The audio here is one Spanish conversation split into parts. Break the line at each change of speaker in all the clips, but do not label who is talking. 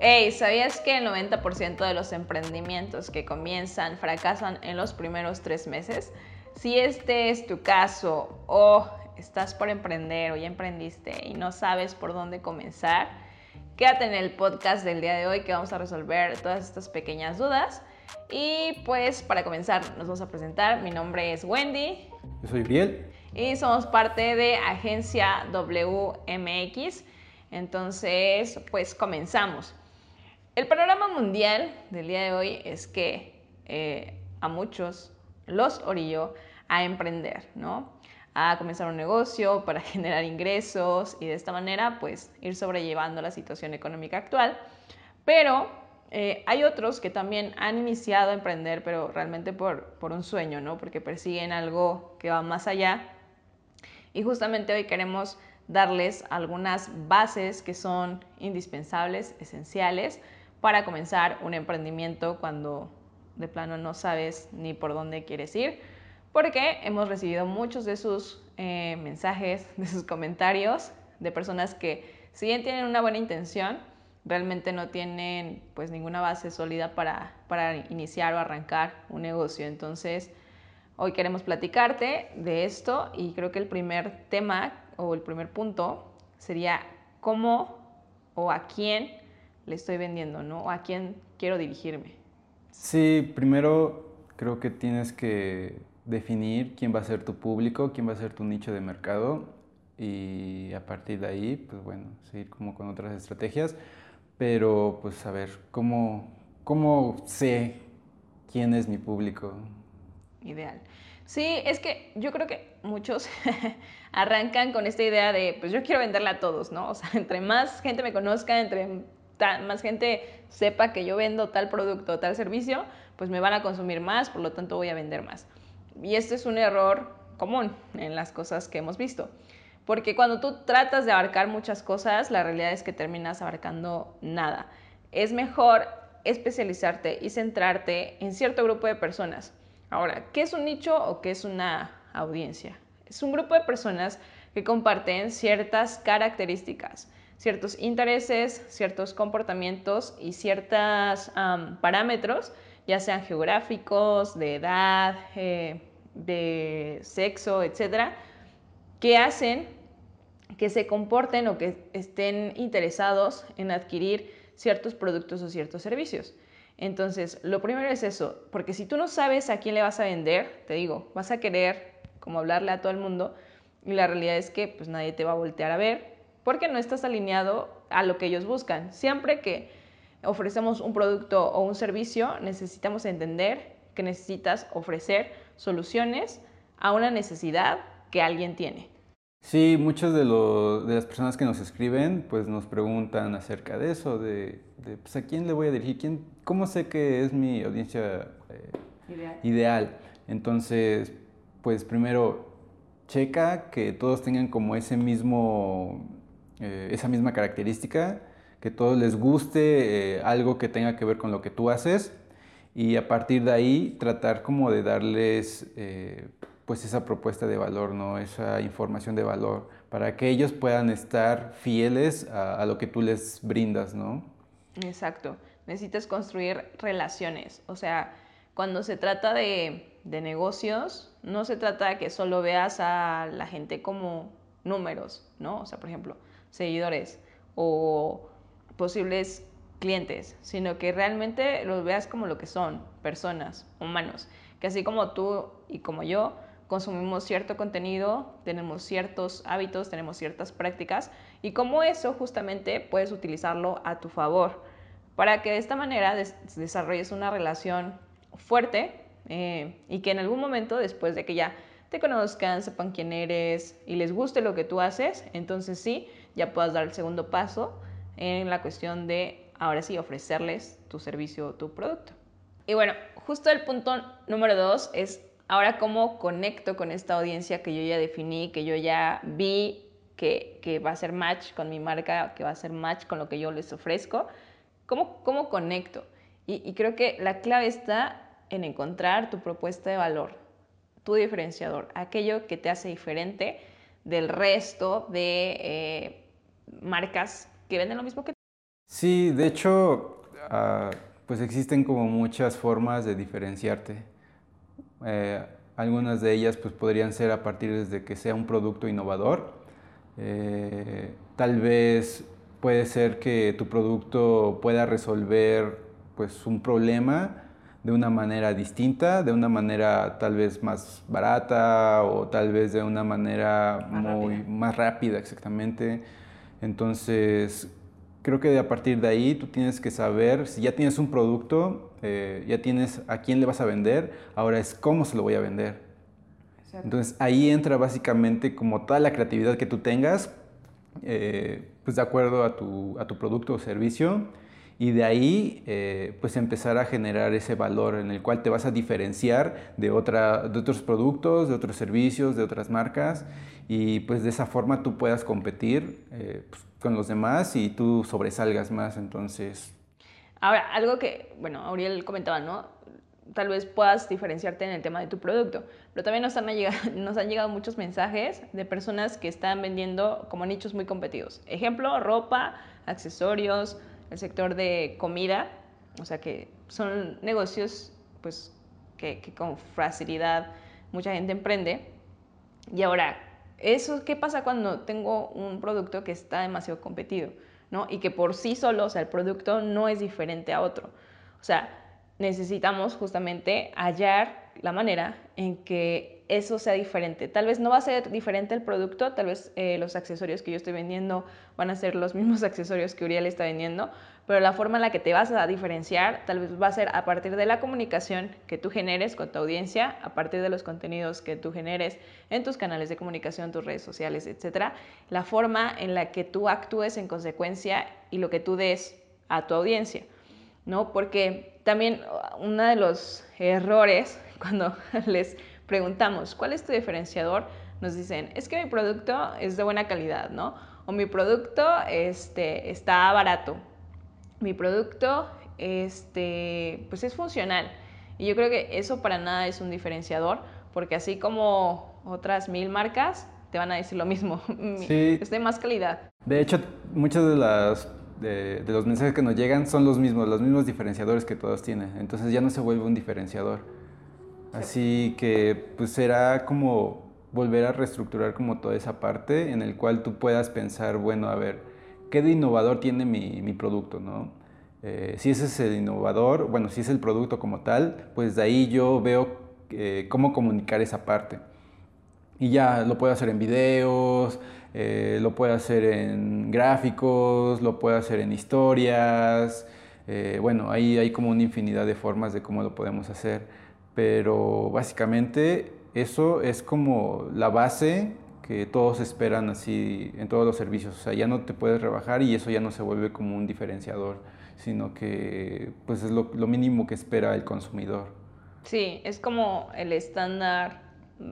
Hey, ¿sabías que el 90% de los emprendimientos que comienzan fracasan en los primeros tres meses? Si este es tu caso o estás por emprender o ya emprendiste y no sabes por dónde comenzar, quédate en el podcast del día de hoy que vamos a resolver todas estas pequeñas dudas. Y pues para comenzar nos vamos a presentar. Mi nombre es Wendy.
Yo soy Uriel.
Y somos parte de Agencia WMX. Entonces, pues comenzamos. El panorama mundial del día de hoy es que eh, a muchos los orilló a emprender, ¿no? A comenzar un negocio para generar ingresos y de esta manera pues ir sobrellevando la situación económica actual. Pero eh, hay otros que también han iniciado a emprender, pero realmente por, por un sueño, ¿no? Porque persiguen algo que va más allá. Y justamente hoy queremos darles algunas bases que son indispensables, esenciales, para comenzar un emprendimiento cuando de plano no sabes ni por dónde quieres ir, porque hemos recibido muchos de sus eh, mensajes, de sus comentarios, de personas que si bien tienen una buena intención, realmente no tienen pues ninguna base sólida para, para iniciar o arrancar un negocio. Entonces, hoy queremos platicarte de esto y creo que el primer tema o el primer punto sería cómo o a quién le estoy vendiendo, ¿no? ¿A quién quiero dirigirme?
Sí, primero creo que tienes que definir quién va a ser tu público, quién va a ser tu nicho de mercado y a partir de ahí, pues bueno, seguir como con otras estrategias, pero pues a ver, ¿cómo, cómo sé quién es mi público?
Ideal. Sí, es que yo creo que muchos arrancan con esta idea de, pues yo quiero venderle a todos, ¿no? O sea, entre más gente me conozca, entre más gente sepa que yo vendo tal producto o tal servicio, pues me van a consumir más, por lo tanto voy a vender más. Y este es un error común en las cosas que hemos visto. Porque cuando tú tratas de abarcar muchas cosas, la realidad es que terminas abarcando nada. Es mejor especializarte y centrarte en cierto grupo de personas. Ahora, ¿qué es un nicho o qué es una audiencia? Es un grupo de personas que comparten ciertas características ciertos intereses, ciertos comportamientos y ciertos parámetros, ya sean geográficos, de edad, eh, de sexo, etcétera, que hacen que se comporten o que estén interesados en adquirir ciertos productos o ciertos servicios. Entonces, lo primero es eso, porque si tú no sabes a quién le vas a vender, te digo, vas a querer como hablarle a todo el mundo y la realidad es que pues nadie te va a voltear a ver porque no estás alineado a lo que ellos buscan. Siempre que ofrecemos un producto o un servicio, necesitamos entender que necesitas ofrecer soluciones a una necesidad que alguien tiene.
Sí, muchas de, las personas que nos escriben pues nos preguntan acerca de eso, de, pues, a quién le voy a dirigir, ¿Quién, cómo sé que es mi audiencia eh, ideal. ideal. Entonces, pues primero, checa que todos tengan como ese mismo eh, esa misma característica, que todos les guste eh, algo que tenga que ver con lo que tú haces y a partir de ahí tratar como de darles pues esa propuesta de valor, ¿no? esa información de valor, para que ellos puedan estar fieles a, lo que tú les brindas. ¿no?
Exacto, necesitas construir relaciones, o sea, cuando se trata de, de negocios, no se trata de que solo veas a la gente como números, ¿no? O sea, por ejemplo, seguidores o posibles clientes, sino que realmente los veas como lo que son, personas, humanos, que así como tú y como yo consumimos cierto contenido, tenemos ciertos hábitos, tenemos ciertas prácticas y como eso justamente puedes utilizarlo a tu favor para que de esta manera desarrolles una relación fuerte eh, y que en algún momento después de que ya te conozcan, sepan quién eres y les guste lo que tú haces, entonces sí, ya puedas dar el segundo paso en la cuestión de, ahora sí, ofrecerles tu servicio o tu producto. Y bueno, justo el punto número dos es ahora cómo conecto con esta audiencia que yo ya definí, que yo ya vi que, va a ser match con mi marca, que va a ser match con lo que yo les ofrezco. ¿Cómo, cómo conecto? Y, y creo que la clave está en encontrar tu propuesta de valor, tu diferenciador, aquello que te hace diferente del resto de eh, marcas que venden lo mismo que tú.
Sí, de hecho, ah, pues existen como muchas formas de diferenciarte. Eh, algunas de ellas pues podrían ser a partir de que sea un producto innovador. Eh, tal vez puede ser que tu producto pueda resolver pues un problema de una manera distinta, de una manera tal vez más barata o tal vez de una manera muy más rápida exactamente. Entonces, creo que a partir de ahí tú tienes que saber, si ya tienes un producto, eh, ya tienes a quién le vas a vender, ahora es cómo se lo voy a vender. Entonces ahí entra básicamente como toda la creatividad que tú tengas, eh, pues de acuerdo a tu, a tu producto o servicio y de ahí eh, pues empezar a generar ese valor en el cual te vas a diferenciar de, otra, de otros productos, de otros servicios, de otras marcas y pues de esa forma tú puedas competir eh, pues, con los demás y tú sobresalgas más entonces.
Ahora, algo que, bueno, Auriel comentaba, ¿no? Tal vez puedas diferenciarte en el tema de tu producto, pero también nos han, llegado, nos han llegado muchos mensajes de personas que están vendiendo como nichos muy competidos. Ejemplo, ropa, accesorios, el sector de comida, o sea que son negocios pues que, con facilidad mucha gente emprende. Y ahora, eso qué pasa cuando tengo un producto que está demasiado competido, ¿no? Y que por sí solo, o sea, el producto no es diferente a otro. O sea, necesitamos justamente hallar la manera en que eso sea diferente. Tal vez no va a ser diferente el producto, tal vez eh, los accesorios que yo estoy vendiendo van a ser los mismos accesorios que Uriel está vendiendo, pero la forma en la que te vas a diferenciar tal vez va a ser a partir de la comunicación que tú generes con tu audiencia, a partir de los contenidos que tú generes en tus canales de comunicación, tus redes sociales, etcétera, la forma en la que tú actúes en consecuencia y lo que tú des a tu audiencia, ¿no? Porque también uno de los errores cuando les preguntamos, ¿cuál es tu diferenciador? Nos dicen, es que mi producto es de buena calidad, ¿no? O mi producto este, está barato, mi producto este, pues es funcional. Y yo creo que eso para nada es un diferenciador, porque así como otras mil marcas, te van a decir lo mismo, sí. es de más calidad.
De hecho, muchos de, las, de, los mensajes que nos llegan son los mismos, los mismos diferenciadores que todos tienen. Entonces ya no se vuelve un diferenciador. Así que pues será como volver a reestructurar como toda esa parte en el cual tú puedas pensar, bueno, a ver, ¿qué de innovador tiene mi, mi producto? ¿no? Eh, si ese es el innovador, bueno, si es el producto como tal, pues de ahí yo veo eh, cómo comunicar esa parte. Y ya lo puedo hacer en videos, eh, lo puedo hacer en gráficos, lo puedo hacer en historias. bueno, ahí hay como una infinidad de formas de cómo lo podemos hacer. Pero básicamente eso es como la base que todos esperan así en todos los servicios. O sea, ya no te puedes rebajar y eso ya no se vuelve como un diferenciador, sino que pues es lo, mínimo que espera el consumidor.
Sí, es como el estándar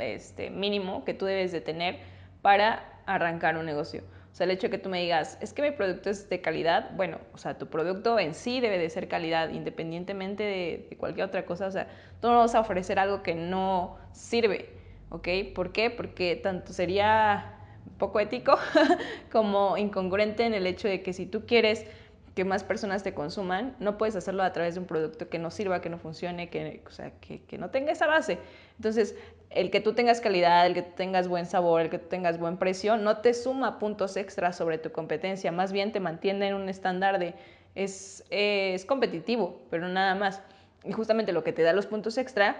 este, mínimo que tú debes de tener para arrancar un negocio. O sea, el hecho de que tú me digas, es que mi producto es de calidad, bueno, o sea, tu producto en sí debe de ser calidad, independientemente de, de cualquier otra cosa. O sea, tú no vas a ofrecer algo que no sirve ¿ok? ¿Por qué? Porque tanto sería poco ético como incongruente en el hecho de que si tú quieres que más personas te consuman, no puedes hacerlo a través de un producto que no sirva, que no funcione, que, o sea, que, que, no tenga esa base. Entonces, el que tú tengas calidad, el que tengas buen sabor, el que tengas buen precio, no te suma puntos extras sobre tu competencia, más bien te mantiene en un estándar de es, es competitivo, pero nada más. Y justamente lo que te da los puntos extra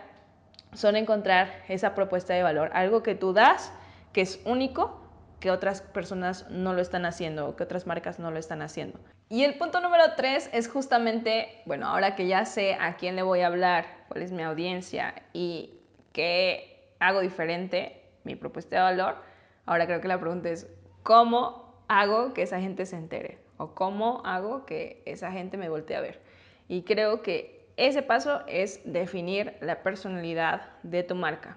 son encontrar esa propuesta de valor, algo que tú das, que es único, que otras personas no lo están haciendo que otras marcas no lo están haciendo. Y el punto número tres es justamente, bueno, ahora que ya sé a quién le voy a hablar, cuál es mi audiencia y qué hago diferente, mi propuesta de valor, ahora creo que la pregunta es, ¿cómo hago que esa gente se entere? ¿O cómo hago que esa gente me voltee a ver? Y creo que ese paso es definir la personalidad de tu marca.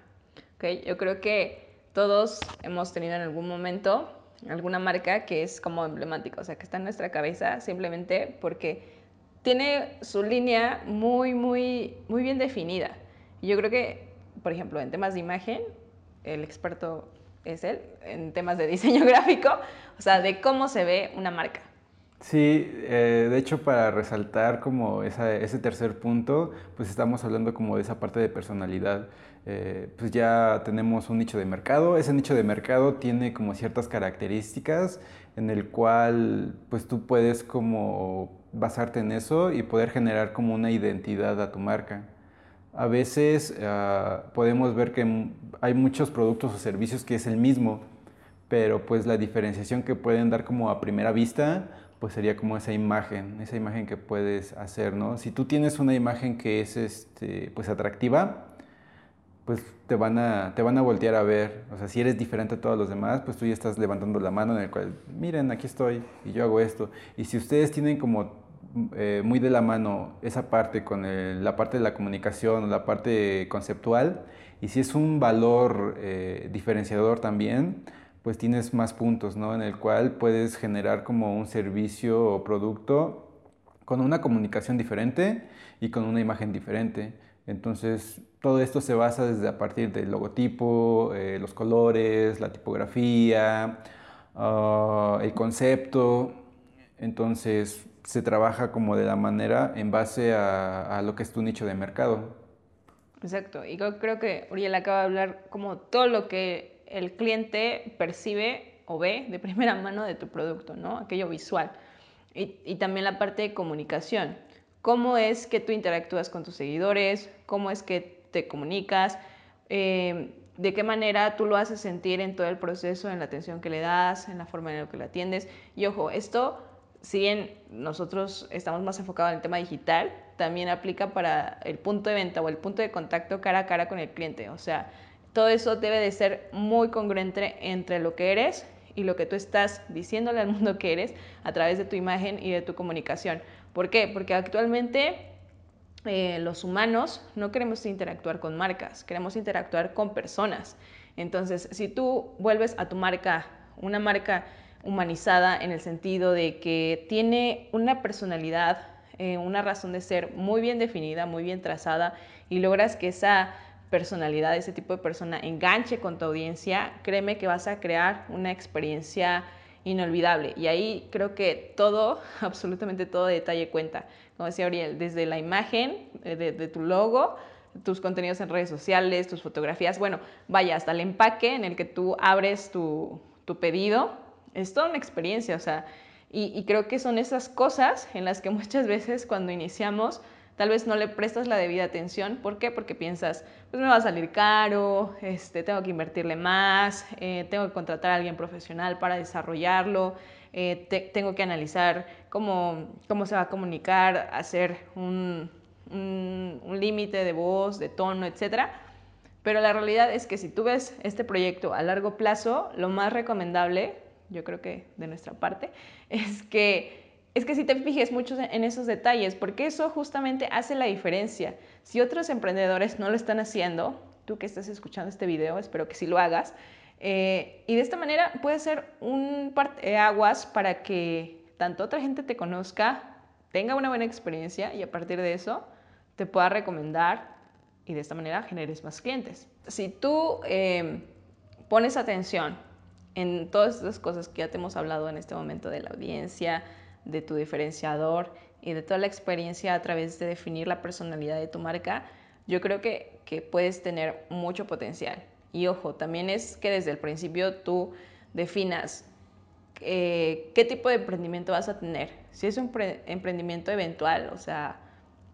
¿okay? Yo creo que todos hemos tenido en algún momento alguna marca que es como emblemática, o sea, que está en nuestra cabeza simplemente porque tiene su línea muy, muy, muy bien definida. yo creo que, por ejemplo, en temas de imagen, el experto es él, en temas de diseño gráfico, o sea, de cómo se ve una marca.
Sí, eh, de hecho para resaltar como ese tercer punto, pues estamos hablando como de esa parte de personalidad. Eh, pues ya tenemos un nicho de mercado, ese nicho de mercado tiene como ciertas características en el cual pues tú puedes como basarte en eso y poder generar como una identidad a tu marca. A veces ah, podemos ver que hay muchos productos o servicios que es el mismo, pero pues la diferenciación que pueden dar como a primera vista pues sería como esa imagen, esa imagen que puedes hacer, ¿no? Si tú tienes una imagen que es este, pues atractiva, pues te van, a, te van a voltear a ver. O sea, si eres diferente a todos los demás, pues tú ya estás levantando la mano en el cual, miren, aquí estoy y yo hago esto. Y si ustedes tienen como eh, muy de la mano esa parte con la parte de la comunicación la parte conceptual, y si es un valor eh, diferenciador también, pues tienes más puntos, ¿no? En el cual puedes generar como un servicio o producto con una comunicación diferente y con una imagen diferente. Entonces, todo esto se basa desde a partir del logotipo, eh, los colores, la tipografía, ah, el concepto. Entonces, se trabaja como de la manera en base a, lo que es tu nicho de mercado.
Exacto. Y yo creo que Uriel acaba de hablar como todo lo que el cliente percibe o ve de primera mano de tu producto, ¿no? Aquello visual. Y, y también la parte de comunicación cómo es que tú interactúas con tus seguidores, cómo es que te comunicas, eh, de qué manera tú lo haces sentir en todo el proceso, en la atención que le das, en la forma en la que lo atiendes. Y ojo, esto, si bien nosotros estamos más enfocados en el tema digital, también aplica para el punto de venta o el punto de contacto cara a cara con el cliente. O sea, todo eso debe de ser muy congruente entre lo que eres y lo que tú estás diciéndole al mundo que eres a través de tu imagen y de tu comunicación. ¿Por qué? Porque actualmente eh, los humanos no queremos interactuar con marcas, queremos interactuar con personas. Entonces, si tú vuelves a tu marca una marca humanizada en el sentido de que tiene una personalidad, eh, una razón de ser muy bien definida, muy bien trazada y logras que esa personalidad, ese tipo de persona enganche con tu audiencia, créeme que vas a crear una experiencia inolvidable. Y ahí creo que todo, absolutamente todo detalle cuenta. Como decía Ariel, desde la imagen eh, de, tu logo, tus contenidos en redes sociales, tus fotografías, bueno, vaya, hasta el empaque en el que tú abres tu, pedido, es toda una experiencia, o sea, y, y creo que son esas cosas en las que muchas veces cuando iniciamos tal vez no le prestas la debida atención. ¿Por qué? Porque piensas, pues me va a salir caro, este, tengo que invertirle más, eh, tengo que contratar a alguien profesional para desarrollarlo, eh, tengo que analizar cómo, cómo se va a comunicar, hacer un, un, un límite de voz, de tono, etc. Pero la realidad es que si tú ves este proyecto a largo plazo, lo más recomendable, yo creo que de nuestra parte, es que es que si te fijes mucho en esos detalles, porque eso justamente hace la diferencia. Si otros emprendedores no lo están haciendo, tú que estás escuchando este video, espero que sí lo hagas, eh, y de esta manera puede ser un aguas para que tanto otra gente te conozca, tenga una buena experiencia y a partir de eso te pueda recomendar y de esta manera generes más clientes. Si tú eh, pones atención en todas estas cosas que ya te hemos hablado en este momento de la audiencia, de tu diferenciador y de toda la experiencia a través de definir la personalidad de tu marca, yo creo que, que puedes tener mucho potencial. Y ojo, también es que desde el principio tú definas eh, qué tipo de emprendimiento vas a tener. Si es un emprendimiento eventual, o sea,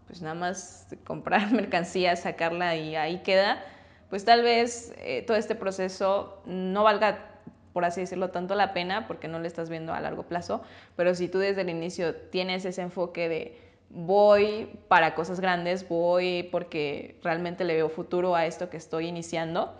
pues nada más comprar mercancía, sacarla y ahí queda, pues tal vez eh, todo este proceso no valga por así decirlo, tanto la pena porque no le estás viendo a largo plazo, pero si tú desde el inicio tienes ese enfoque de voy para cosas grandes, voy porque realmente le veo futuro a esto que estoy iniciando,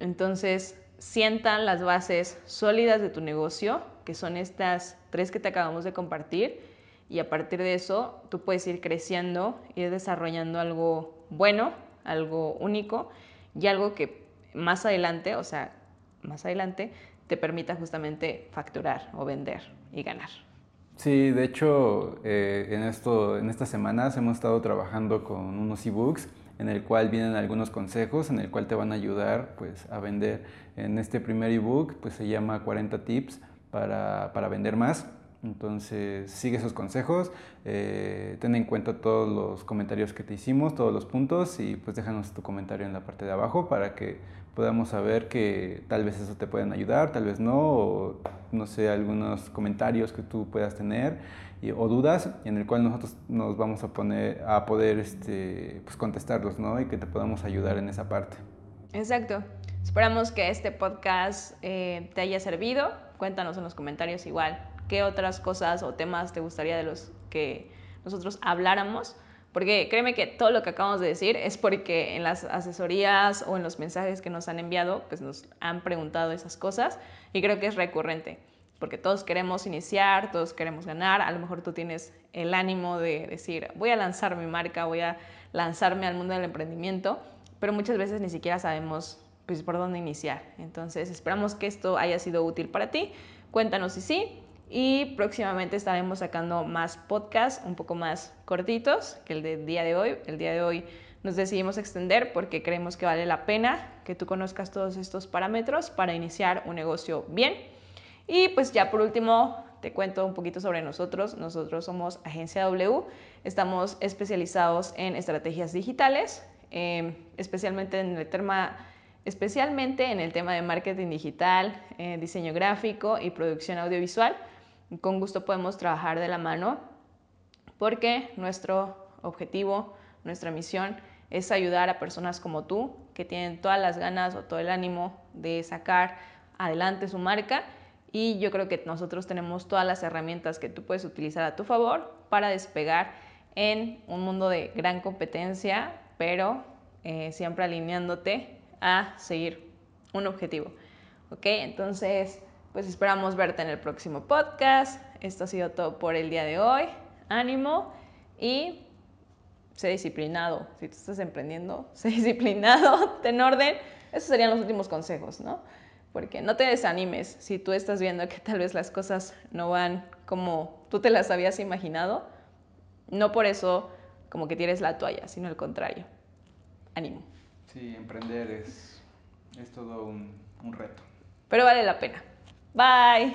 entonces sientan las bases sólidas de tu negocio, que son estas tres que te acabamos de compartir, y a partir de eso tú puedes ir creciendo, ir desarrollando algo bueno, algo único y algo que más adelante, o sea, más adelante te permita justamente facturar o vender y ganar.
Sí, de hecho, eh, en, esto, en estas semanas hemos estado trabajando con unos ebooks en el cual vienen algunos consejos, en el cual te van a ayudar pues, a vender. En este primer ebook pues, se llama 40 tips para, para vender más. Entonces sigue esos consejos, eh, ten en cuenta todos los comentarios que te hicimos, todos los puntos y pues déjanos tu comentario en la parte de abajo para que podamos saber que tal vez eso te pueden ayudar, tal vez no, o no sé, algunos comentarios que tú puedas tener o dudas en el cual nosotros nos vamos a poner a poder este, pues, contestarlos, ¿no? Y que te podamos ayudar en esa parte.
Exacto. Esperamos que este podcast eh, te haya servido. Cuéntanos en los comentarios igual qué otras cosas o temas te gustaría de los que nosotros habláramos. Porque créeme que todo lo que acabamos de decir es porque en las asesorías o en los mensajes que nos han enviado, pues nos han preguntado esas cosas y creo que es recurrente porque todos queremos iniciar, todos queremos ganar, a lo mejor tú tienes el ánimo de decir, voy a lanzar mi marca, voy a lanzarme al mundo del emprendimiento, pero muchas veces ni siquiera sabemos pues, por dónde iniciar. Entonces, esperamos que esto haya sido útil para ti. Cuéntanos si sí. Y próximamente estaremos sacando más podcasts un poco más cortitos que el del día de hoy. El día de hoy nos decidimos extender porque creemos que vale la pena que tú conozcas todos estos parámetros para iniciar un negocio bien y pues ya por último, te cuento un poquito sobre nosotros. Nosotros somos Agencia W, estamos especializados en estrategias digitales, em, especialmente en el tema especialmente en el tema de marketing digital, eh, diseño gráfico y producción audiovisual. Con gusto podemos trabajar de la mano porque nuestro objetivo, nuestra misión es ayudar a personas como tú que tienen todas las ganas o todo el ánimo de sacar adelante su marca y yo creo que nosotros tenemos todas las herramientas que tú puedes utilizar a tu favor para despegar en un mundo de gran competencia, pero eh, siempre alineándote a seguir un objetivo. ¿Ok? Entonces, pues esperamos verte en el próximo podcast. Esto ha sido todo por el día de hoy. Ánimo y sé disciplinado. Si tú estás emprendiendo, sé disciplinado, ten orden. Esos serían los últimos consejos, ¿no? porque no te desanimes si tú estás viendo que tal vez las cosas no van como tú te las habías imaginado. No por eso como que tienes la toalla, sino al contrario. Ánimo.
Sí, emprender es, es todo un, un reto.
Pero vale la pena. Bye.